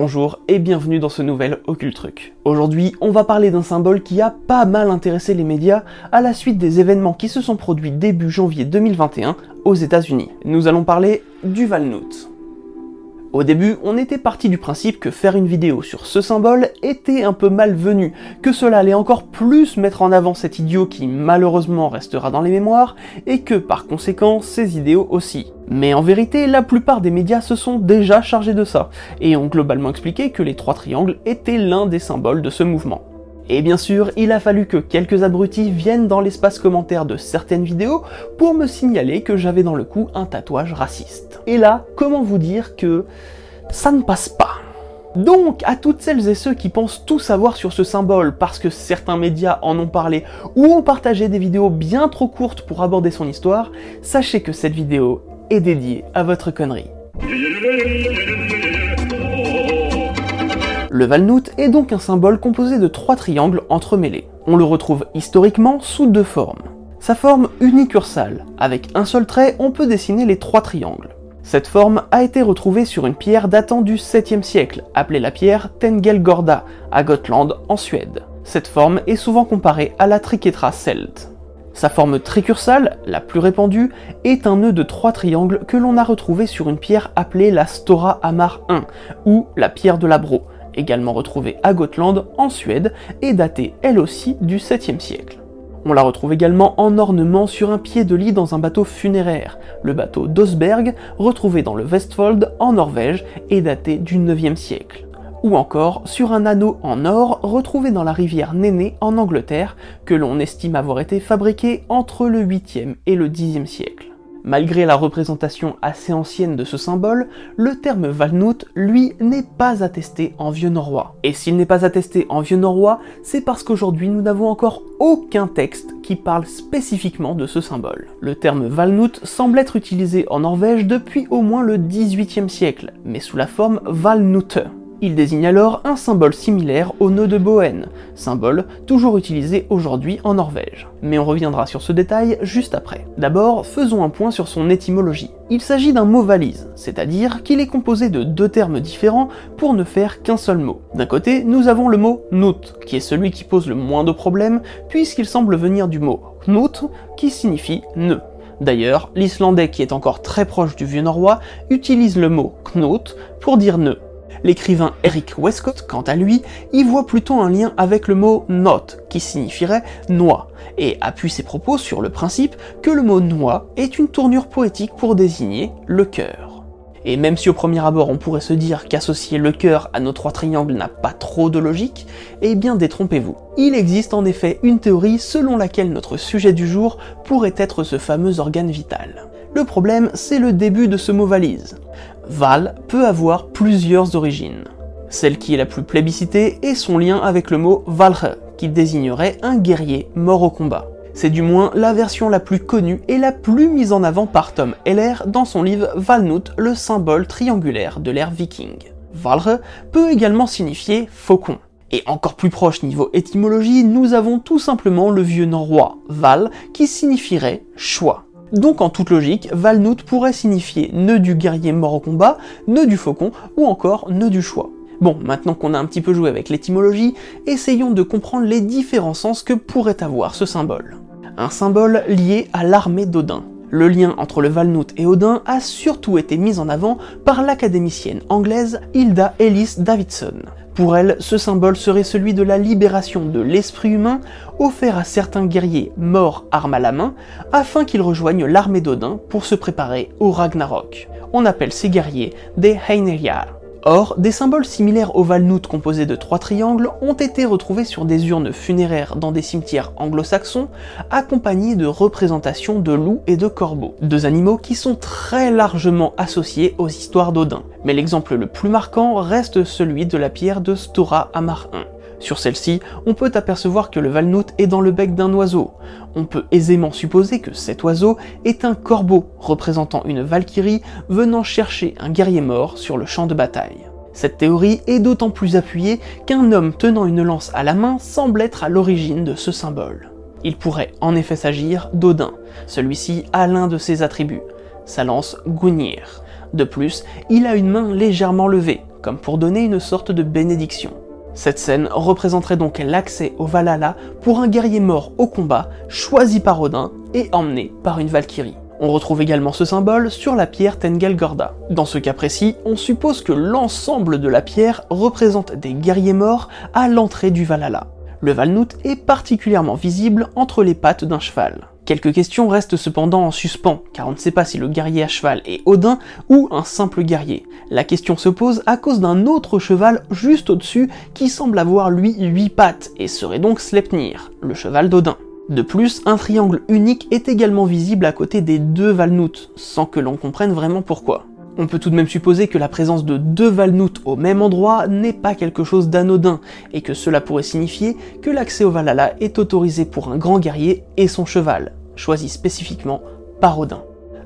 Bonjour et bienvenue dans ce nouvel Occult Truc. Aujourd'hui, on va parler d'un symbole qui a pas mal intéressé les médias à la suite des événements qui se sont produits début janvier 2021 aux États-Unis. Nous allons parler du Valnout. Au début, on était parti du principe que faire une vidéo sur ce symbole était un peu malvenu, que cela allait encore plus mettre en avant cet idiot qui malheureusement restera dans les mémoires, et que par conséquent ses idéaux aussi. Mais en vérité, la plupart des médias se sont déjà chargés de ça, et ont globalement expliqué que les trois triangles étaient l'un des symboles de ce mouvement. Et bien sûr, il a fallu que quelques abrutis viennent dans l'espace commentaire de certaines vidéos pour me signaler que j'avais dans le cou un tatouage raciste. Et là, comment vous dire que ça ne passe pas? Donc, à toutes celles et ceux qui pensent tout savoir sur ce symbole parce que certains médias en ont parlé ou ont partagé des vidéos bien trop courtes pour aborder son histoire, sachez que cette vidéo est dédiée à votre connerie. Le Valnout est donc un symbole composé de trois triangles entremêlés. On le retrouve historiquement sous deux formes. Sa forme unicursale, avec un seul trait, on peut dessiner les trois triangles. Cette forme a été retrouvée sur une pierre datant du 7e siècle, appelée la pierre Tengelgorda, à Gotland, en Suède. Cette forme est souvent comparée à la triquetra celte. Sa forme tricursale, la plus répandue, est un nœud de trois triangles que l'on a retrouvé sur une pierre appelée la Stora Amar I, ou la pierre de la Bro, également retrouvée à Gotland, en Suède, et datée elle aussi du 7e siècle. On la retrouve également en ornement sur un pied de lit dans un bateau funéraire, le bateau d'Osberg, retrouvé dans le Vestfold en Norvège et daté du 9e siècle. Ou encore sur un anneau en or retrouvé dans la rivière Néné en Angleterre, que l'on estime avoir été fabriqué entre le 8e et le 10e siècle. Malgré la représentation assez ancienne de ce symbole, le terme Valnout, lui, n'est pas attesté en vieux norrois. Et s'il n'est pas attesté en vieux norrois, c'est parce qu'aujourd'hui nous n'avons encore aucun texte qui parle spécifiquement de ce symbole. Le terme Valnout semble être utilisé en Norvège depuis au moins le 18e siècle, mais sous la forme Valnute. Il désigne alors un symbole similaire au nœud de Bohen, symbole toujours utilisé aujourd'hui en Norvège. Mais on reviendra sur ce détail juste après. D'abord, faisons un point sur son étymologie. Il s'agit d'un mot valise, c'est-à-dire qu'il est composé de deux termes différents pour ne faire qu'un seul mot. D'un côté, nous avons le mot nut, qui est celui qui pose le moins de problèmes, puisqu'il semble venir du mot knut, qui signifie nœud. D'ailleurs, l'islandais qui est encore très proche du vieux norrois utilise le mot knut pour dire nœud. L'écrivain Eric Westcott, quant à lui, y voit plutôt un lien avec le mot note, qui signifierait noix, et appuie ses propos sur le principe que le mot noix est une tournure poétique pour désigner le cœur. Et même si au premier abord on pourrait se dire qu'associer le cœur à nos trois triangles n'a pas trop de logique, eh bien détrompez-vous. Il existe en effet une théorie selon laquelle notre sujet du jour pourrait être ce fameux organe vital. Le problème, c'est le début de ce mot valise. Val peut avoir plusieurs origines. Celle qui est la plus plébiscitée est son lien avec le mot Valre, qui désignerait un guerrier mort au combat. C'est du moins la version la plus connue et la plus mise en avant par Tom Heller dans son livre Valnut, le symbole triangulaire de l'ère viking. Valre peut également signifier faucon. Et encore plus proche niveau étymologie, nous avons tout simplement le vieux norrois Val qui signifierait choix. Donc en toute logique, Valnut pourrait signifier nœud du guerrier mort au combat, nœud du faucon ou encore nœud du choix. Bon, maintenant qu'on a un petit peu joué avec l'étymologie, essayons de comprendre les différents sens que pourrait avoir ce symbole. Un symbole lié à l'armée d'Odin. Le lien entre le Valnut et Odin a surtout été mis en avant par l'académicienne anglaise Hilda Ellis Davidson. Pour elle, ce symbole serait celui de la libération de l'esprit humain offert à certains guerriers morts armes à la main afin qu'ils rejoignent l'armée d'Odin pour se préparer au Ragnarok. On appelle ces guerriers des Heineryar. Or, des symboles similaires au Valnut composés de trois triangles ont été retrouvés sur des urnes funéraires dans des cimetières anglo-saxons, accompagnés de représentations de loups et de corbeaux, deux animaux qui sont très largement associés aux histoires d'Odin. Mais l'exemple le plus marquant reste celui de la pierre de Stora Amar I. Sur celle-ci, on peut apercevoir que le Valnut est dans le bec d'un oiseau. On peut aisément supposer que cet oiseau est un corbeau représentant une valkyrie venant chercher un guerrier mort sur le champ de bataille. Cette théorie est d'autant plus appuyée qu'un homme tenant une lance à la main semble être à l'origine de ce symbole. Il pourrait en effet s'agir d'Odin. Celui-ci a l'un de ses attributs, sa lance Gungnir. De plus, il a une main légèrement levée, comme pour donner une sorte de bénédiction. Cette scène représenterait donc l'accès au Valhalla pour un guerrier mort au combat, choisi par Odin et emmené par une Valkyrie. On retrouve également ce symbole sur la pierre Tengelgorda. Dans ce cas précis, on suppose que l'ensemble de la pierre représente des guerriers morts à l'entrée du Valhalla. Le Valnut est particulièrement visible entre les pattes d'un cheval. Quelques questions restent cependant en suspens, car on ne sait pas si le guerrier à cheval est Odin ou un simple guerrier. La question se pose à cause d'un autre cheval juste au-dessus qui semble avoir lui 8 pattes et serait donc Sleipnir, le cheval d'Odin. De plus, un triangle unique est également visible à côté des deux Valnut, sans que l'on comprenne vraiment pourquoi. On peut tout de même supposer que la présence de deux Valnut au même endroit n'est pas quelque chose d'anodin, et que cela pourrait signifier que l'accès au Valhalla est autorisé pour un grand guerrier et son cheval, choisi spécifiquement par Odin.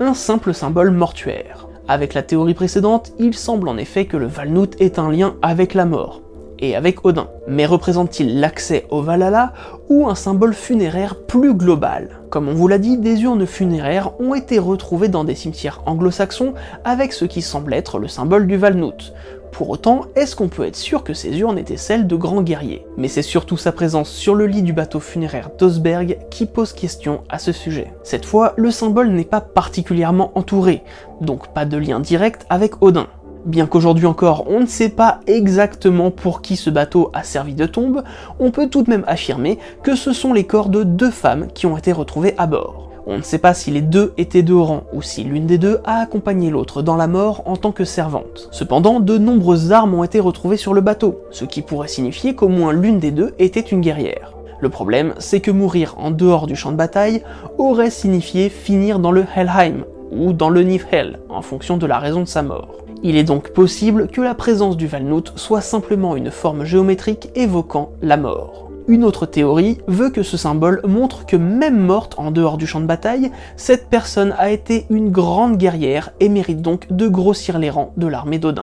Un simple symbole mortuaire. Avec la théorie précédente, il semble en effet que le Valnut est un lien avec la mort, et avec Odin. Mais représente-t-il l'accès au Valhalla ou un symbole funéraire plus global? Comme on vous l'a dit, des urnes funéraires ont été retrouvées dans des cimetières anglo-saxons avec ce qui semble être le symbole du Valnut. Pour autant, est-ce qu'on peut être sûr que ces urnes étaient celles de grands guerriers? Mais c'est surtout sa présence sur le lit du bateau funéraire d'Osberg qui pose question à ce sujet. Cette fois, le symbole n'est pas particulièrement entouré, donc pas de lien direct avec Odin. Bien qu'aujourd'hui encore on ne sait pas exactement pour qui ce bateau a servi de tombe, on peut tout de même affirmer que ce sont les corps de deux femmes qui ont été retrouvées à bord. On ne sait pas si les deux étaient de rang ou si l'une des deux a accompagné l'autre dans la mort en tant que servante. Cependant, de nombreuses armes ont été retrouvées sur le bateau, ce qui pourrait signifier qu'au moins l'une des deux était une guerrière. Le problème, c'est que mourir en dehors du champ de bataille aurait signifié finir dans le Helheim, ou dans le Niflhel, en fonction de la raison de sa mort. Il est donc possible que la présence du Valnut soit simplement une forme géométrique évoquant la mort. Une autre théorie veut que ce symbole montre que même morte en dehors du champ de bataille, cette personne a été une grande guerrière et mérite donc de grossir les rangs de l'armée d'Odin.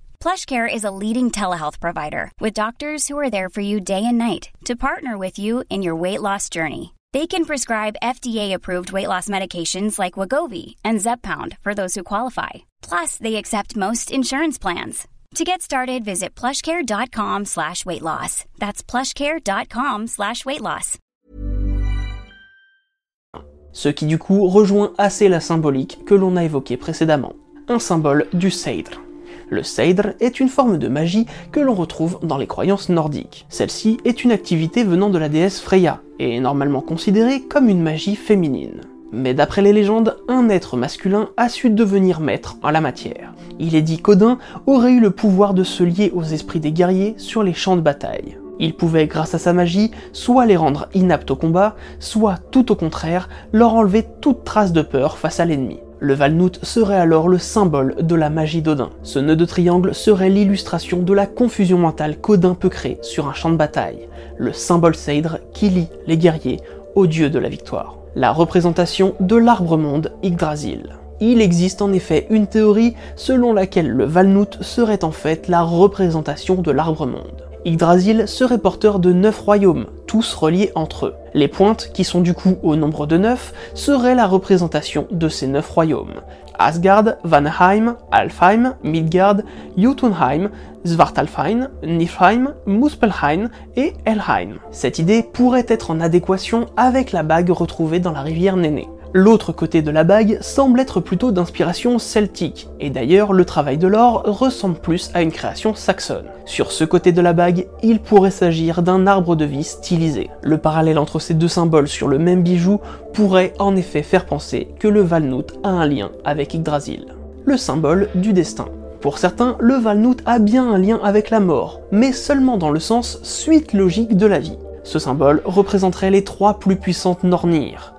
PlushCare is a leading telehealth provider with doctors who are there for you day and night to partner with you in your weight loss journey. They can prescribe FDA-approved weight loss medications like Wagovi and Zepbound for those who qualify. Plus, they accept most insurance plans. To get started, visit plushcare.com slash weight loss. That's plushcare.com slash weight loss. Ce qui du coup rejoint assez la symbolique que l'on a évoquée précédemment. Un symbole du Seidr. Le Seidr est une forme de magie que l'on retrouve dans les croyances nordiques. Celle-ci est une activité venant de la déesse Freya, et est normalement considérée comme une magie féminine. Mais d'après les légendes, un être masculin a su devenir maître en la matière. Il est dit qu'Odin aurait eu le pouvoir de se lier aux esprits des guerriers sur les champs de bataille. Il pouvait, grâce à sa magie, soit les rendre inaptes au combat, soit tout au contraire, leur enlever toute trace de peur face à l'ennemi. Le Valnout serait alors le symbole de la magie d'Odin. Ce nœud de triangle serait l'illustration de la confusion mentale qu'Odin peut créer sur un champ de bataille, le symbole Seidr qui lie les guerriers au dieu de la victoire. La représentation de l'arbre-monde Yggdrasil. Il existe en effet une théorie selon laquelle le Valnout serait en fait la représentation de l'arbre-monde. Yggdrasil serait porteur de neuf royaumes, tous reliés entre eux. Les pointes, qui sont du coup au nombre de neuf, seraient la représentation de ces neuf royaumes. Asgard, Vanheim, Alfheim, Midgard, Jotunheim, Svartalfheim, Niflheim, Muspelheim et Helheim. Cette idée pourrait être en adéquation avec la bague retrouvée dans la rivière Néné. L'autre côté de la bague semble être plutôt d'inspiration celtique, et d'ailleurs le travail de l'or ressemble plus à une création saxonne. Sur ce côté de la bague, il pourrait s'agir d'un arbre de vie stylisé. Le parallèle entre ces deux symboles sur le même bijou pourrait en effet faire penser que le Valnout a un lien avec Yggdrasil, le symbole du destin. Pour certains, le Valnout a bien un lien avec la mort, mais seulement dans le sens suite logique de la vie. Ce symbole représenterait les trois plus puissantes Nornir,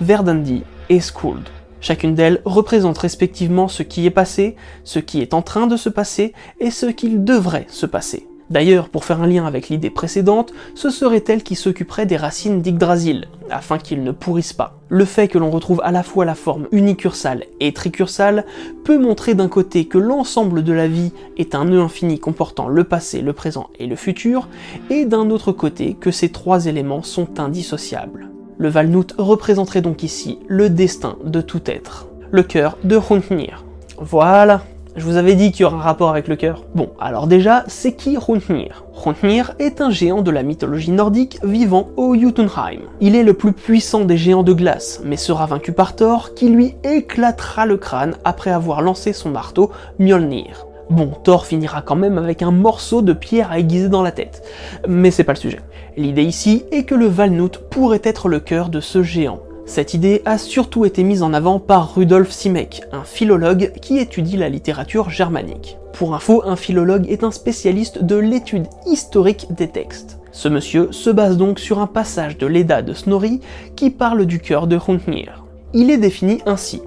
Verdandi et Skuld. Chacune d'elles représente respectivement ce qui est passé, ce qui est en train de se passer et ce qu'il devrait se passer. D'ailleurs, pour faire un lien avec l'idée précédente, ce serait elle qui s'occuperait des racines d'Yggdrasil, afin qu'ils ne pourrissent pas. Le fait que l'on retrouve à la fois la forme unicursale et tricursale peut montrer d'un côté que l'ensemble de la vie est un nœud infini comportant le passé, le présent et le futur, et d'un autre côté que ces trois éléments sont indissociables. Le Valnout représenterait donc ici le destin de tout être, le cœur de Hrungnir. Voilà, je vous avais dit qu'il y aurait un rapport avec le cœur. Bon, alors déjà, c'est qui Hrungnir Hrungnir est un géant de la mythologie nordique vivant au Jotunheim. Il est le plus puissant des géants de glace, mais sera vaincu par Thor qui lui éclatera le crâne après avoir lancé son marteau Mjolnir. Bon, Thor finira quand même avec un morceau de pierre à aiguiser dans la tête. Mais c'est pas le sujet. L'idée ici est que le Valnout pourrait être le cœur de ce géant. Cette idée a surtout été mise en avant par Rudolf Simek, un philologue qui étudie la littérature germanique. Pour info, un philologue est un spécialiste de l'étude historique des textes. Ce monsieur se base donc sur un passage de l'Eda de Snorri qui parle du cœur de Hrungnir. Il est défini ainsi.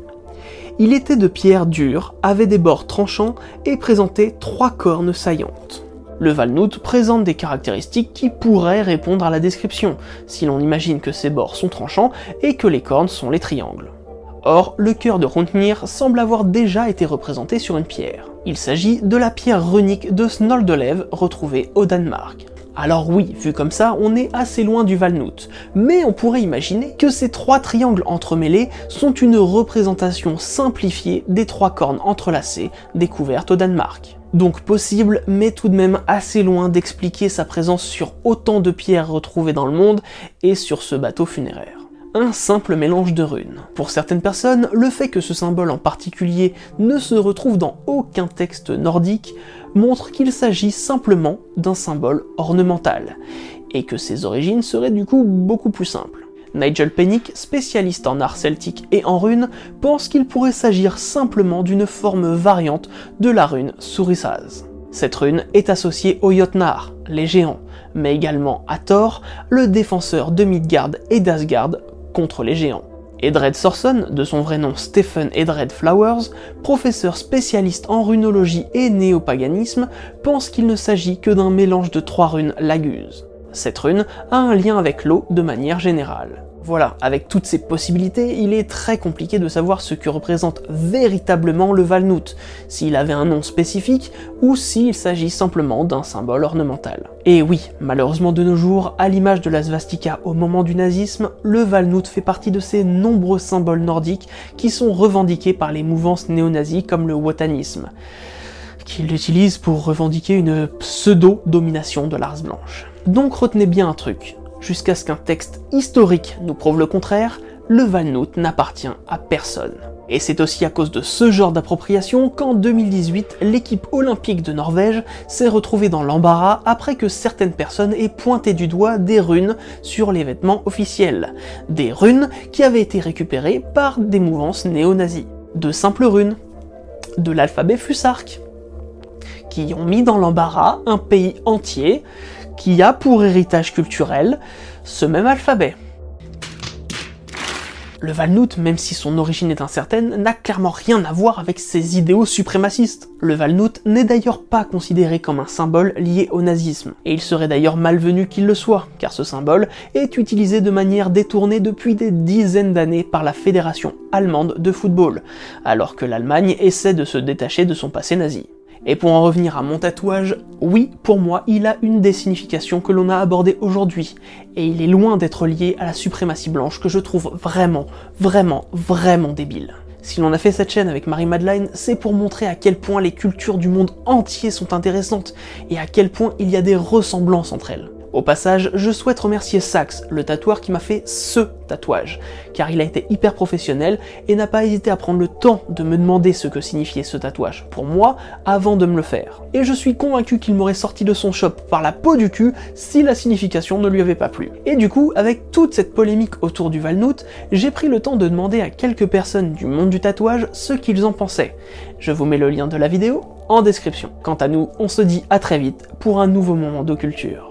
Il était de pierre dure, avait des bords tranchants et présentait trois cornes saillantes. Le Valnout présente des caractéristiques qui pourraient répondre à la description, si l'on imagine que ses bords sont tranchants et que les cornes sont les triangles. Or, le cœur de Hrungnir semble avoir déjà été représenté sur une pierre. Il s'agit de la pierre runique de Snoldelev retrouvée au Danemark. Alors oui, vu comme ça, on est assez loin du Valnout, mais on pourrait imaginer que ces trois triangles entremêlés sont une représentation simplifiée des trois cornes entrelacées découvertes au Danemark. Donc possible, mais tout de même assez loin d'expliquer sa présence sur autant de pierres retrouvées dans le monde et sur ce bateau funéraire un simple mélange de runes. Pour certaines personnes, le fait que ce symbole en particulier ne se retrouve dans aucun texte nordique montre qu'il s'agit simplement d'un symbole ornemental, et que ses origines seraient du coup beaucoup plus simples. Nigel Pennick, spécialiste en art celtique et en runes, pense qu'il pourrait s'agir simplement d'une forme variante de la rune Surisaz. Cette rune est associée aux Jotnar, les géants, mais également à Thor, le défenseur de Midgard et d'Asgard contre les géants. Edred Sorson, de son vrai nom Stephen Edred Flowers, professeur spécialiste en runologie et néopaganisme, pense qu'il ne s'agit que d'un mélange de trois runes laguse. Cette rune a un lien avec l'eau de manière générale. Voilà, avec toutes ces possibilités, il est très compliqué de savoir ce que représente véritablement le Valnout, s'il avait un nom spécifique ou s'il s'agit simplement d'un symbole ornemental. Et oui, malheureusement de nos jours, à l'image de la svastika au moment du nazisme, le Valnout fait partie de ces nombreux symboles nordiques qui sont revendiqués par les mouvances néo-nazis comme le wotanisme, qui l'utilisent pour revendiquer une pseudo-domination de l'Ars blanche. Donc retenez bien un truc, jusqu'à ce qu'un texte historique nous prouve le contraire, le Valnout n'appartient à personne. Et c'est aussi à cause de ce genre d'appropriation qu'en 2018, l'équipe olympique de Norvège s'est retrouvée dans l'embarras après que certaines personnes aient pointé du doigt des runes sur les vêtements officiels. Des runes qui avaient été récupérées par des mouvances néo-nazis. De simples runes. De l'alphabet fusarque. Qui ont mis dans l'embarras un pays entier qui a pour héritage culturel ce même alphabet. Le Valnout, même si son origine est incertaine, n'a clairement rien à voir avec ses idéaux suprémacistes. Le Valnout n'est d'ailleurs pas considéré comme un symbole lié au nazisme, et il serait d'ailleurs malvenu qu'il le soit, car ce symbole est utilisé de manière détournée depuis des dizaines d'années par la Fédération allemande de football, alors que l'Allemagne essaie de se détacher de son passé nazi. Et pour en revenir à mon tatouage, oui, pour moi, il a une des significations que l'on a abordées aujourd'hui, et il est loin d'être lié à la suprématie blanche que je trouve vraiment, vraiment, vraiment débile. Si l'on a fait cette chaîne avec Marie-Madeleine, c'est pour montrer à quel point les cultures du monde entier sont intéressantes, et à quel point il y a des ressemblances entre elles. Au passage, je souhaite remercier Sax, le tatoueur qui m'a fait ce tatouage, car il a été hyper professionnel et n'a pas hésité à prendre le temps de me demander ce que signifiait ce tatouage pour moi avant de me le faire. Et je suis convaincu qu'il m'aurait sorti de son shop par la peau du cul si la signification ne lui avait pas plu. Et du coup, avec toute cette polémique autour du Valnout, j'ai pris le temps de demander à quelques personnes du monde du tatouage ce qu'ils en pensaient. Je vous mets le lien de la vidéo en description. Quant à nous, on se dit à très vite pour un nouveau moment de culture.